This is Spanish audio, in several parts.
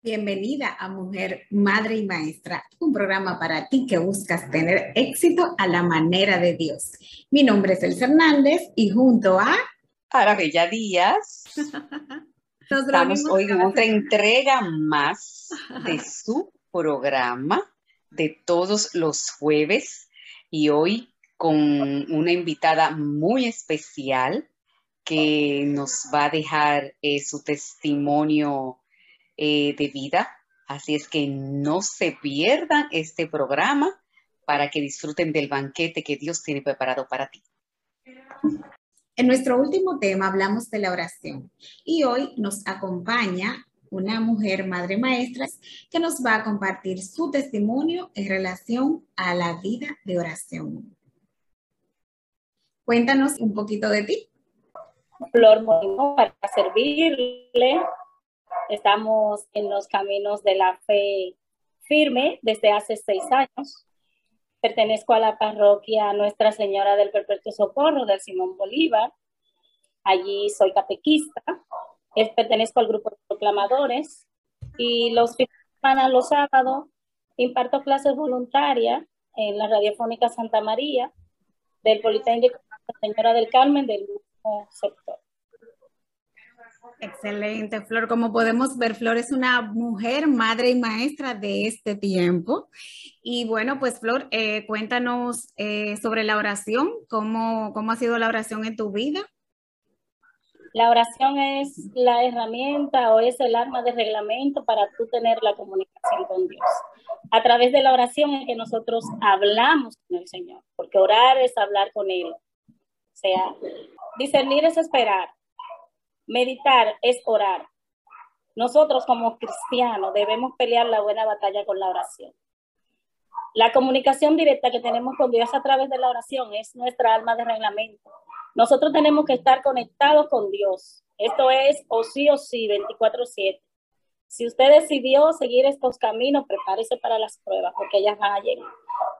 Bienvenida a Mujer, Madre y Maestra, un programa para ti que buscas tener éxito a la manera de Dios. Mi nombre es Elsa Hernández y junto a Arabella Díaz estamos hoy en otra entrega más de su programa de todos los jueves y hoy con una invitada muy especial que nos va a dejar eh, su testimonio eh, de vida. Así es que no se pierdan este programa para que disfruten del banquete que Dios tiene preparado para ti. En nuestro último tema hablamos de la oración y hoy nos acompaña una mujer madre maestra que nos va a compartir su testimonio en relación a la vida de oración. Cuéntanos un poquito de ti. Flor para servirle Estamos en los caminos de la fe firme desde hace seis años. Pertenezco a la parroquia Nuestra Señora del Perpetuo Socorro del Simón Bolívar. Allí soy catequista. pertenezco al grupo de proclamadores y los fines de semana, los sábados, imparto clases voluntarias en la Radiofónica Santa María del Politécnico Señora del Carmen del mismo sector. Excelente, Flor. Como podemos ver, Flor es una mujer, madre y maestra de este tiempo. Y bueno, pues Flor, eh, cuéntanos eh, sobre la oración, ¿Cómo, ¿cómo ha sido la oración en tu vida? La oración es la herramienta o es el arma de reglamento para tú tener la comunicación con Dios. A través de la oración es que nosotros hablamos con el Señor, porque orar es hablar con Él. O sea, discernir es esperar Meditar es orar. Nosotros como cristianos debemos pelear la buena batalla con la oración. La comunicación directa que tenemos con Dios a través de la oración es nuestra alma de reglamento. Nosotros tenemos que estar conectados con Dios. Esto es o sí o sí, 24/7. Si usted decidió seguir estos caminos, prepárese para las pruebas, porque ellas van a llegar.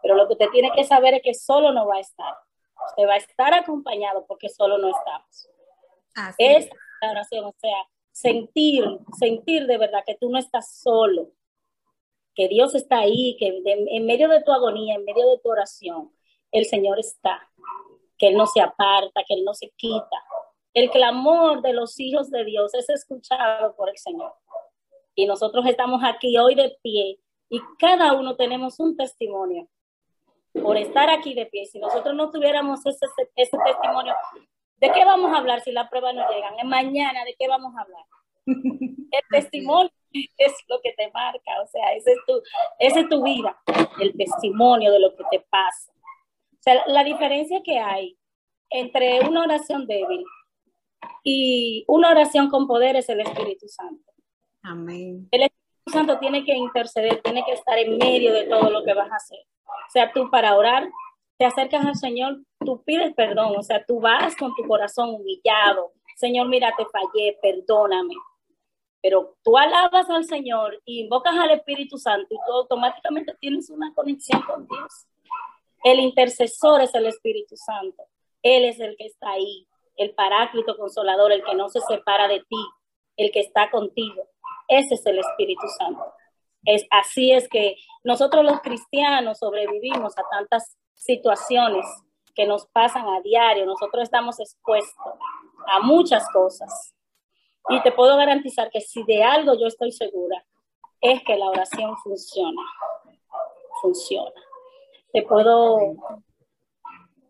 Pero lo que usted tiene que saber es que solo no va a estar. Usted va a estar acompañado porque solo no estamos. es la oración, o sea, sentir, sentir de verdad que tú no estás solo, que Dios está ahí, que en medio de tu agonía, en medio de tu oración, el Señor está, que Él no se aparta, que Él no se quita. El clamor de los hijos de Dios es escuchado por el Señor. Y nosotros estamos aquí hoy de pie y cada uno tenemos un testimonio por estar aquí de pie. Si nosotros no tuviéramos ese, ese testimonio, ¿De qué vamos a hablar si las pruebas no llegan? Mañana, ¿de qué vamos a hablar? El testimonio es lo que te marca, o sea, esa es tu, esa es tu vida, el testimonio de lo que te pasa. O sea, la diferencia que hay entre una oración débil y una oración con poder es el Espíritu Santo. Amén. El Espíritu Santo tiene que interceder, tiene que estar en medio de todo lo que vas a hacer. O sea, tú para orar te acercas al Señor, tú pides perdón, o sea, tú vas con tu corazón humillado. Señor, mira, te fallé, perdóname. Pero tú alabas al Señor y invocas al Espíritu Santo y tú automáticamente tienes una conexión con Dios. El intercesor es el Espíritu Santo. Él es el que está ahí, el paráclito consolador, el que no se separa de ti, el que está contigo. Ese es el Espíritu Santo. Es, así es que nosotros los cristianos sobrevivimos a tantas situaciones que nos pasan a diario, nosotros estamos expuestos a muchas cosas. Y te puedo garantizar que si de algo yo estoy segura, es que la oración funciona. Funciona. Te puedo,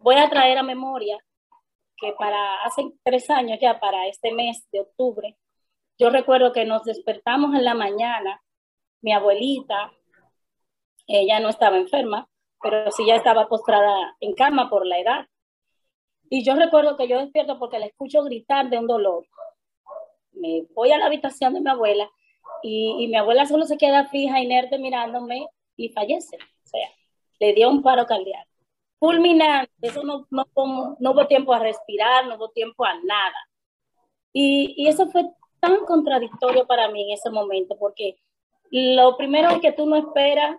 voy a traer a memoria que para hace tres años ya, para este mes de octubre, yo recuerdo que nos despertamos en la mañana, mi abuelita, ella no estaba enferma, pero sí ya estaba postrada en cama por la edad. Y yo recuerdo que yo despierto porque la escucho gritar de un dolor. Me voy a la habitación de mi abuela y, mi abuela solo se queda fija, inerte, mirándome y fallece. O sea, le dio un paro cardíaco. Fulminante, eso no, no, no hubo tiempo a respirar, no hubo tiempo a nada. Y, y eso fue tan contradictorio para mí en ese momento, porque lo primero es que tú no esperas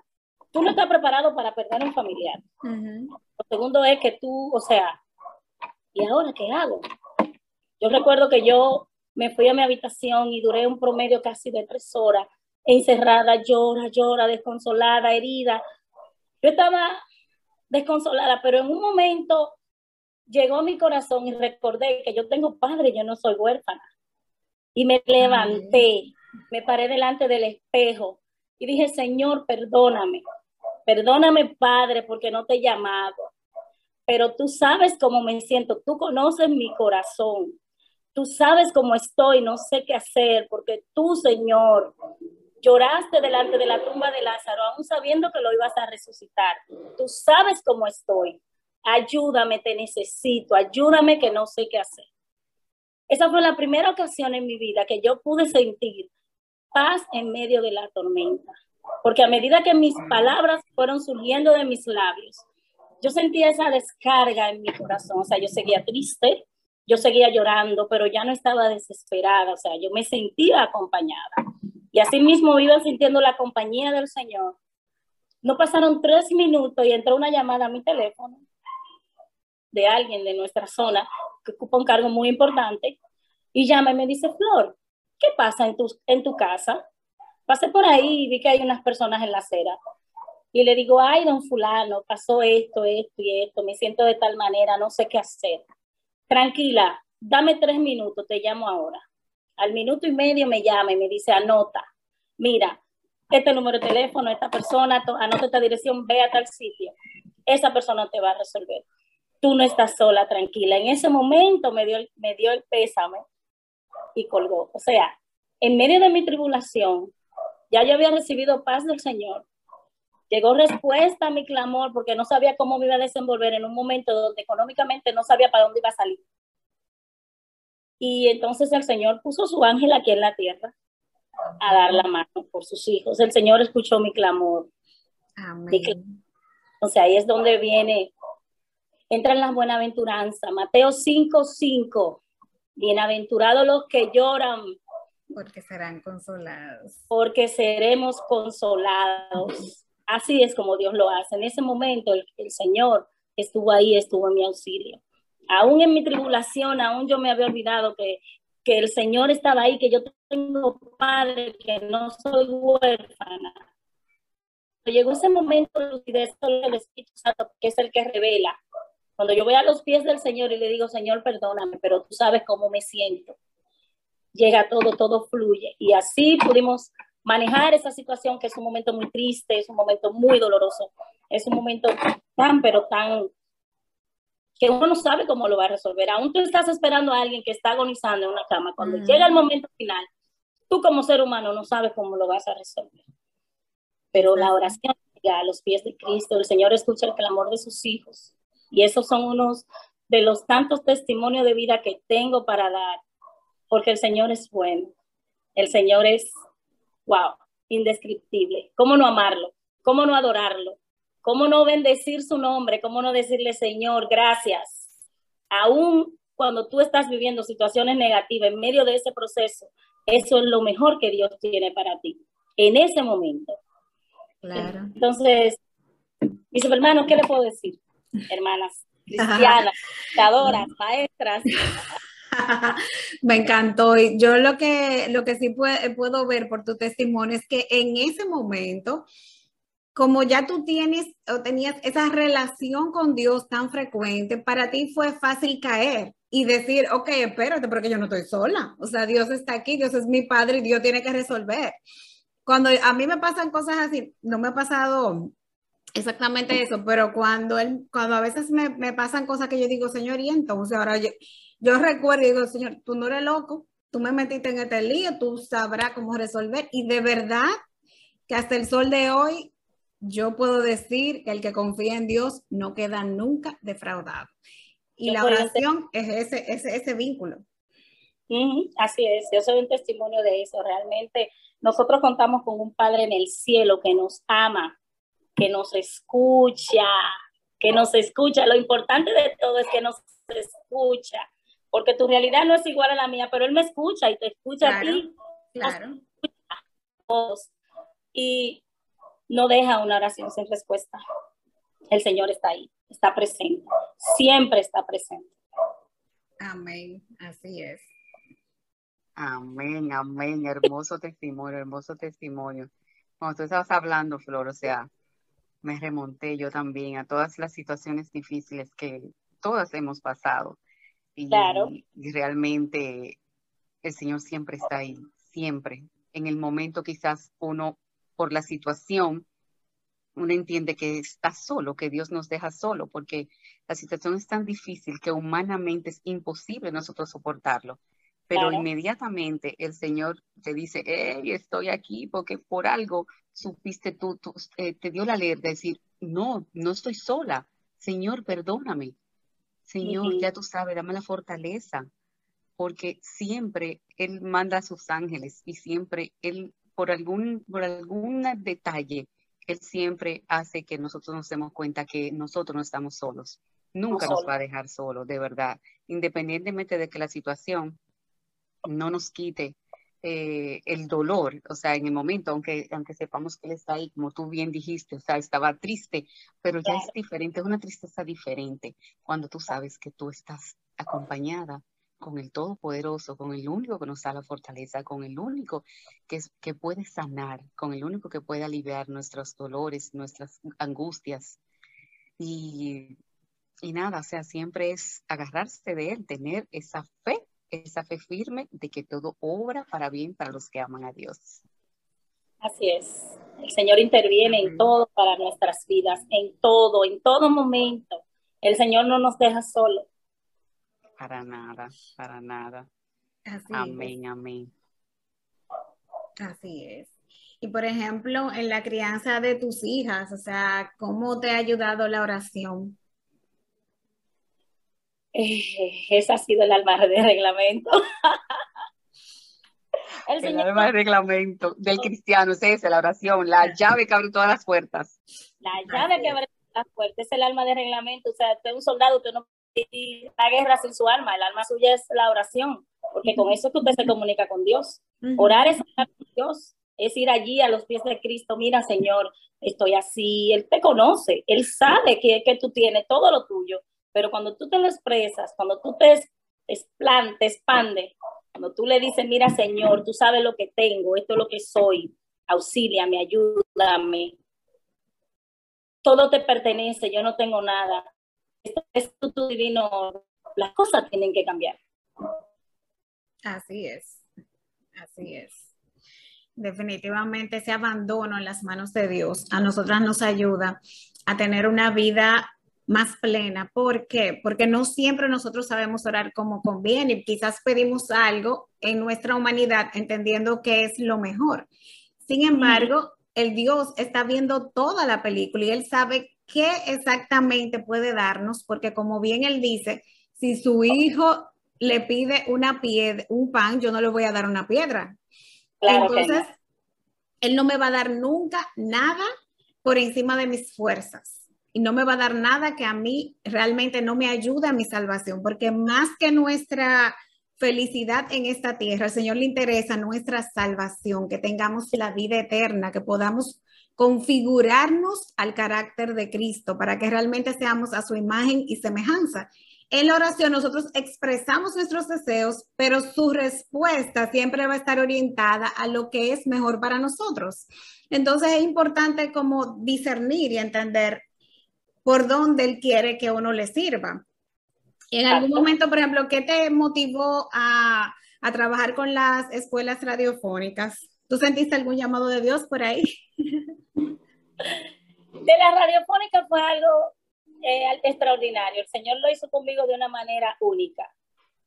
tú no estás preparado para perder a un familiar. Lo segundo es que tú, o sea, ¿y ahora qué hago? Yo recuerdo que yo me fui a mi habitación y duré un promedio casi de tres horas encerrada, llora, llora, desconsolada, herida. Yo estaba desconsolada, pero en un momento llegó a mi corazón y recordé que yo tengo padre, yo no soy huérfana. Y me levanté, me paré delante del espejo y dije, Señor, perdóname, perdóname, Padre, porque no te he llamado. Pero tú sabes cómo me siento, tú conoces mi corazón, tú sabes cómo estoy, no sé qué hacer, porque tú, Señor, lloraste delante de la tumba de Lázaro, aún sabiendo que lo ibas a resucitar. Tú sabes cómo estoy. Ayúdame, te necesito, ayúdame que no sé qué hacer. Esa fue la primera ocasión en mi vida que yo pude sentir paz en medio de la tormenta. Porque a medida que mis palabras fueron surgiendo de mis labios, yo sentía esa descarga en mi corazón. O sea, yo seguía triste, yo seguía llorando, pero ya no estaba desesperada. O sea, yo me sentía acompañada. Y así mismo iba sintiendo la compañía del Señor. No pasaron tres minutos y entró una llamada a mi teléfono de alguien de nuestra zona que ocupa un cargo muy importante y llama y me dice, Flor, ¿qué pasa en tu, en tu casa? Pasé por ahí y vi que hay unas personas en la acera. Y le digo, ay, don fulano, pasó esto, esto y esto, me siento de tal manera, no sé qué hacer. Tranquila, dame tres minutos, te llamo ahora. Al minuto y medio me llama y me dice, anota, mira, este número de teléfono, esta persona, anota esta dirección, ve a tal sitio. Esa persona te va a resolver. Tú no estás sola, tranquila. En ese momento me dio, me dio el pésame y colgó. O sea, en medio de mi tribulación, ya yo había recibido paz del Señor. Llegó respuesta a mi clamor porque no sabía cómo me iba a desenvolver en un momento donde económicamente no sabía para dónde iba a salir. Y entonces el Señor puso su ángel aquí en la tierra a dar la mano por sus hijos. El Señor escuchó mi clamor. Amén. O sea, ahí es donde viene, entra en la buenaventuranza. Mateo 5, 5. Bienaventurados los que lloran. Porque serán consolados. Porque seremos consolados. Así es como Dios lo hace. En ese momento el, el Señor estuvo ahí, estuvo en mi auxilio. Aún en mi tribulación, aún yo me había olvidado que, que el Señor estaba ahí, que yo tengo padre, que no soy huérfana. Llegó ese momento de lucidez del Espíritu Santo, que es el que revela cuando yo voy a los pies del Señor y le digo, Señor, perdóname, pero tú sabes cómo me siento. Llega todo, todo fluye. Y así pudimos manejar esa situación que es un momento muy triste, es un momento muy doloroso, es un momento tan, pero tan que uno no sabe cómo lo va a resolver. Aún tú estás esperando a alguien que está agonizando en una cama. Cuando llega el momento final, tú como ser humano no sabes cómo lo vas a resolver. Pero la oración llega a los pies de Cristo, el Señor escucha el clamor de sus hijos y esos son unos de los tantos testimonios de vida que tengo para dar, porque el Señor es bueno. El Señor es, wow, indescriptible. ¿Cómo no amarlo? ¿Cómo no adorarlo? ¿Cómo no bendecir su nombre? ¿Cómo no decirle, Señor, gracias? Aún cuando tú estás viviendo situaciones negativas en medio de ese proceso, eso es lo mejor que Dios tiene para ti en ese momento. Claro. Entonces, mis hermanos, ¿qué le puedo decir? hermanas cristianas, educadoras, maestras. Me encantó. Y yo lo que, lo que sí puedo ver por tu testimonio es que en ese momento, como ya tú tienes o tenías esa relación con Dios tan frecuente, para ti fue fácil caer y decir, ok, espérate, porque yo no estoy sola. O sea, Dios está aquí, Dios es mi padre y Dios tiene que resolver. Cuando a mí me pasan cosas así, no me ha pasado Exactamente eso, pero cuando él, cuando a veces me, me, pasan cosas que yo digo, Señor, y entonces ahora yo, yo recuerdo y digo, Señor, tú no eres loco, tú me metiste en este lío, tú sabrás cómo resolver. Y de verdad que hasta el sol de hoy, yo puedo decir que el que confía en Dios no queda nunca defraudado. Y la oración es ese, ese, ese vínculo. así es, yo soy un testimonio de eso. Realmente nosotros contamos con un Padre en el cielo que nos ama, que nos escucha, que nos escucha. Lo importante de todo es que nos escucha, porque tu realidad no es igual a la mía, pero Él me escucha y te escucha a ti. Claro. Y no deja una oración sin respuesta. El Señor está ahí, está presente, siempre está presente. Amén, así es. Amén, amén. Hermoso testimonio, hermoso testimonio. Cuando tú estabas hablando, Flor, o sea, me remonté yo también a todas las situaciones difíciles que todas hemos pasado. Y, claro. y realmente el Señor siempre está ahí, siempre. En el momento quizás uno, por la situación, uno entiende que está solo, que Dios nos deja solo, porque la situación es tan difícil que humanamente es imposible nosotros soportarlo. Pero inmediatamente el Señor te dice, hey, estoy aquí porque por algo supiste tú, eh, te dio la alerta de decir, no, no estoy sola. Señor, perdóname. Señor, ya tú sabes, dame la fortaleza, porque siempre Él manda a sus ángeles y siempre Él, por algún, por algún detalle, Él siempre hace que nosotros nos demos cuenta que nosotros no estamos solos. Nunca nos va a dejar solos, de verdad. Independientemente de que la situación no nos quite eh, el dolor, o sea, en el momento, aunque, aunque sepamos que él está ahí, como tú bien dijiste, o sea, estaba triste, pero ya es diferente, es una tristeza diferente cuando tú sabes que tú estás acompañada con el Todopoderoso, con el único que nos da la fortaleza, con el único que, que puede sanar, con el único que puede aliviar nuestros dolores, nuestras angustias. Y, y nada, o sea, siempre es agarrarse de él, tener esa fe esa fe firme de que todo obra para bien para los que aman a Dios. Así es. El Señor interviene en todo para nuestras vidas, en todo, en todo momento. El Señor no nos deja solo. Para nada, para nada. amén, amén. Así es. Y por ejemplo, en la crianza de tus hijas, o sea, ¿cómo te ha ayudado la oración? Eh, ese ha sido el alma de reglamento. el, alma de reglamento del cristiano es esa, la oración, la llave que abre todas las puertas. La llave que abre todas las puertas es el alma de reglamento. O sea, usted es un soldado, que no puede la guerra sin su alma, el alma suya es la oración, porque con eso usted se comunica con Dios. Orar es hablar con Dios, es ir allí a los pies de Cristo, mira Señor, estoy así, Él te conoce, Él sabe que, que tú tienes todo lo tuyo, pero cuando tú te lo expresas, cuando tú te, te expande, cuando tú le dices, mira Señor, tú sabes lo que tengo, esto es lo que soy, auxíliame, ayúdame, todo te pertenece, yo no tengo nada, esto es tu, divino, las cosas tienen que cambiar. Así es, así es. Definitivamente ese abandono en las manos de Dios a nosotras nos ayuda a tener una vida más plena. ¿Por qué? Porque no siempre nosotros sabemos orar como conviene. Quizás pedimos algo en nuestra humanidad entendiendo que es lo mejor. Sin embargo, el Dios está viendo toda la película y Él sabe qué exactamente puede darnos, porque como bien Él dice, si su hijo le pide una piedra, un pan, yo no le voy a dar una piedra. Entonces, Él no me va a dar nunca nada por encima de mis fuerzas no me va a dar nada que a mí realmente no me ayude a mi salvación, porque más que nuestra felicidad en esta tierra, al Señor le interesa nuestra salvación, que tengamos la vida eterna, que podamos configurarnos al carácter de Cristo para que realmente seamos a su imagen y semejanza. En la oración nosotros expresamos nuestros deseos, pero su respuesta siempre va a estar orientada a lo que es mejor para nosotros. Entonces es importante como discernir y entender por dónde Él quiere que uno le sirva. En algún momento, por ejemplo, ¿qué te motivó a, a, trabajar con las escuelas radiofónicas? ¿Tú sentiste algún llamado de Dios por ahí? De la radiofónica fue algo eh, extraordinario. El Señor lo hizo conmigo de una manera única.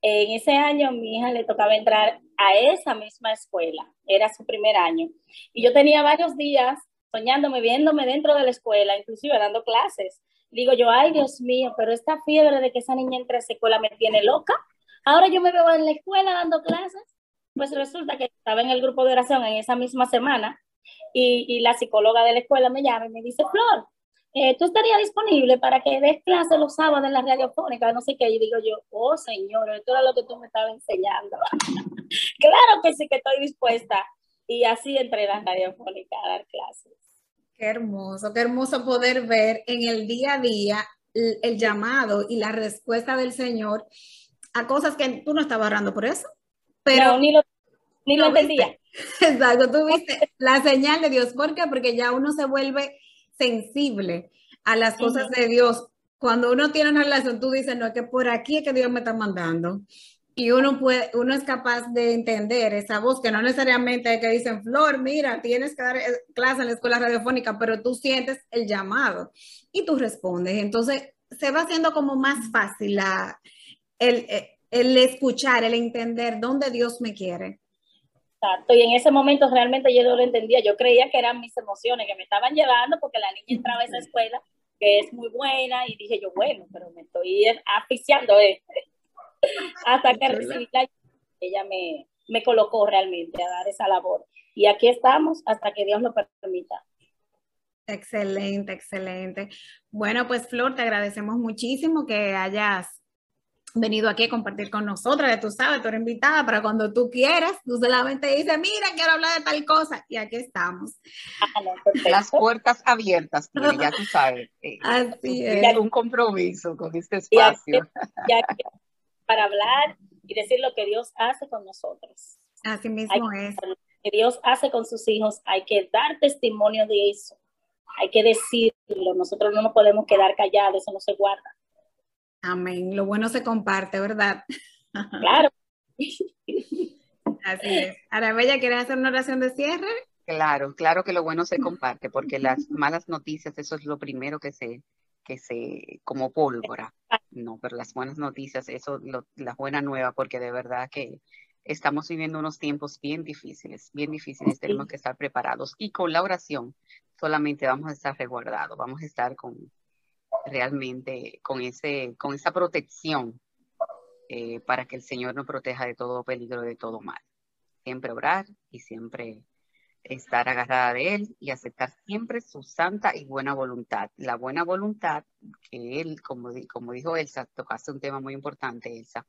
En ese año mi hija le tocaba entrar a esa misma escuela, era su primer año. Y yo tenía varios días soñándome, viéndome dentro de la escuela, inclusive dando clases. Digo yo, ay Dios mío, pero esta fiebre de que esa niña entre a esa escuela me tiene loca. Ahora yo me veo en la escuela dando clases. Pues resulta que estaba en el grupo de oración en esa misma semana y, la psicóloga de la escuela me llama y me dice, Flor, eh, ¿tú estarías disponible para que des clases los sábados en la radiofónica? No sé qué. Y digo yo, oh Señor, esto era lo que tú me estabas enseñando. claro que sí que estoy dispuesta. Y así entré en la radiofónica a dar clases. Qué hermoso, qué hermoso poder ver en el día a día el, llamado y la respuesta del Señor a cosas que tú no estabas orando por eso, pero Ni lo entendía. Exacto, tú viste la señal de Dios. ¿Por qué? Porque ya uno se vuelve sensible a las cosas de Dios. Cuando uno tiene una relación, tú dices, no, es que por aquí es que Dios me está mandando. Y uno puede, uno es capaz de entender esa voz, que no necesariamente es que dicen, Flor, mira, tienes que dar eh, clase en la escuela radiofónica, pero tú sientes el llamado y tú respondes. Entonces, se va haciendo como más fácil el, eh, el escuchar, el entender dónde Dios me quiere. Exacto, y en ese momento realmente yo no lo entendía, yo creía que eran mis emociones que me estaban llevando porque la niña entraba a esa escuela que es muy buena y dije yo, bueno, pero me estoy asfixiando eh. Hasta que recibí la ella me, me colocó realmente a dar esa labor. Y aquí estamos hasta que Dios lo permita. Excelente, excelente. Bueno, pues Flor, te agradecemos muchísimo que hayas venido aquí a compartir con nosotras, ya tú sabes, tú eres invitada para cuando tú quieras, tú solamente dices, mira, quiero hablar de tal cosa, y aquí estamos. Las puertas abiertas, ya tú sabes. Eh, Así es. Un compromiso con este espacio. Para hablar y decir lo que Dios hace con nosotros. Así mismo es. Lo que Dios hace con sus hijos, hay que dar testimonio de eso, hay que decirlo, nosotros no nos podemos quedar callados, eso no se guarda. Amén. Lo bueno se comparte, ¿verdad? Claro. Así es. Arabella, ¿quieres hacer una oración de cierre? Claro, claro que lo bueno se comparte, porque las malas noticias, eso es lo primero que se, que se, como pólvora. No, pero las buenas noticias, eso, lo, la buena nueva, porque de verdad que estamos viviendo unos tiempos bien difíciles, bien difíciles, tenemos que estar preparados. Y con la oración solamente vamos a estar resguardados, vamos a estar con, realmente con, ese, con esa protección eh, para que el Señor nos proteja de todo peligro, de todo mal. Siempre orar y siempre estar agarrada de Él y aceptar siempre su santa y buena voluntad. La buena voluntad que Él, como, como dijo Elsa, tocaste un tema muy importante, Elsa,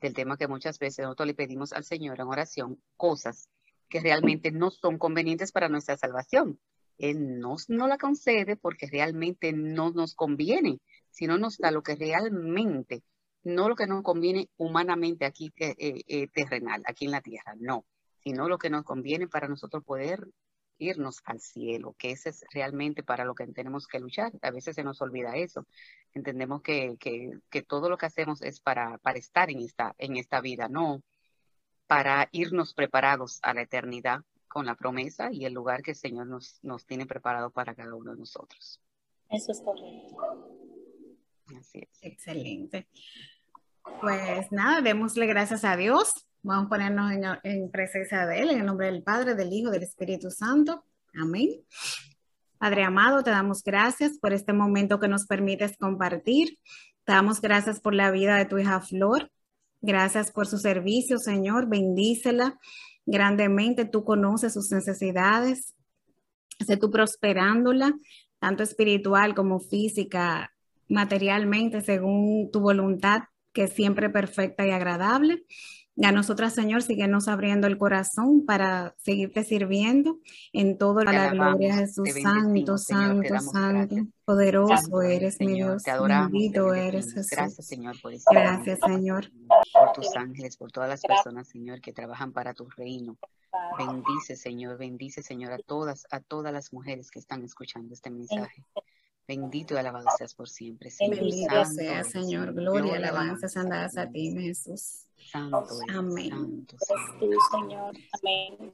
del tema que muchas veces nosotros le pedimos al Señor en oración cosas que realmente no son convenientes para nuestra salvación. Él no no la concede porque realmente no nos conviene, sino nos da lo que realmente, no lo que nos conviene humanamente aquí eh, eh, terrenal, aquí en la tierra, no, sino lo que nos conviene para nosotros poder irnos al cielo, que ese es realmente para lo que tenemos que luchar. A veces se nos olvida eso. Entendemos que, que, todo lo que hacemos es para, para estar en esta, en esta vida, no para irnos preparados a la eternidad con la promesa y el lugar que el Señor nos, nos tiene preparado para cada uno de nosotros. Eso es correcto. Así es. Excelente. Pues nada, démosle gracias a Dios. Vamos a ponernos en, en, presencia de Él, en el nombre del Padre, del Hijo, del Espíritu Santo. Amén. Padre amado, te damos gracias por este momento que nos permites compartir. Te damos gracias por la vida de tu hija Flor. Gracias por su servicio, Señor. Bendícela grandemente, tú conoces sus necesidades, sé tú prosperándola, tanto espiritual como física, materialmente, según tu voluntad, que es siempre perfecta y agradable. A nosotras, Señor, síguenos abriendo el corazón para seguirte sirviendo en todo la gloria Jesús. Santo, santo, santo, poderoso eres mi Dios. Te adoramos. Bendito eres Jesús. Gracias, Señor, por eso. Gracias, Señor. Por tus ángeles, por todas las personas, Señor, que trabajan para tu reino. Bendice, Señor, bendice, Señor, a todas, a todas las mujeres que están escuchando este mensaje. Bendito y alabado seas por siempre. Señor. Bendito sea, Señor. Gloria y alabanzas andadas a ti, Jesús. Santo Amén. Señor. Amén.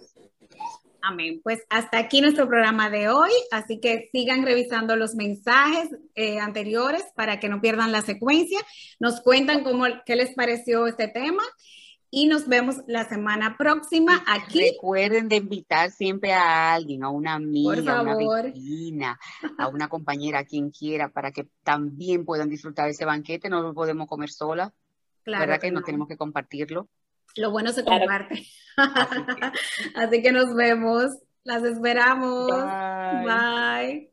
Amén. Pues hasta aquí nuestro programa de hoy, así que sigan revisando los mensajes eh, anteriores para que no pierdan la secuencia. Nos cuentan cómo, qué les pareció este tema y nos vemos la semana próxima aquí. Recuerden de invitar siempre a alguien, a una amiga, a una vecina, a una compañera, a quien quiera, para que también puedan disfrutar de ese banquete. No lo podemos comer sola. Claro ¿Verdad que, no. tenemos que compartirlo? Lo bueno se comparte. Así que. nos vemos. Las esperamos. Bye.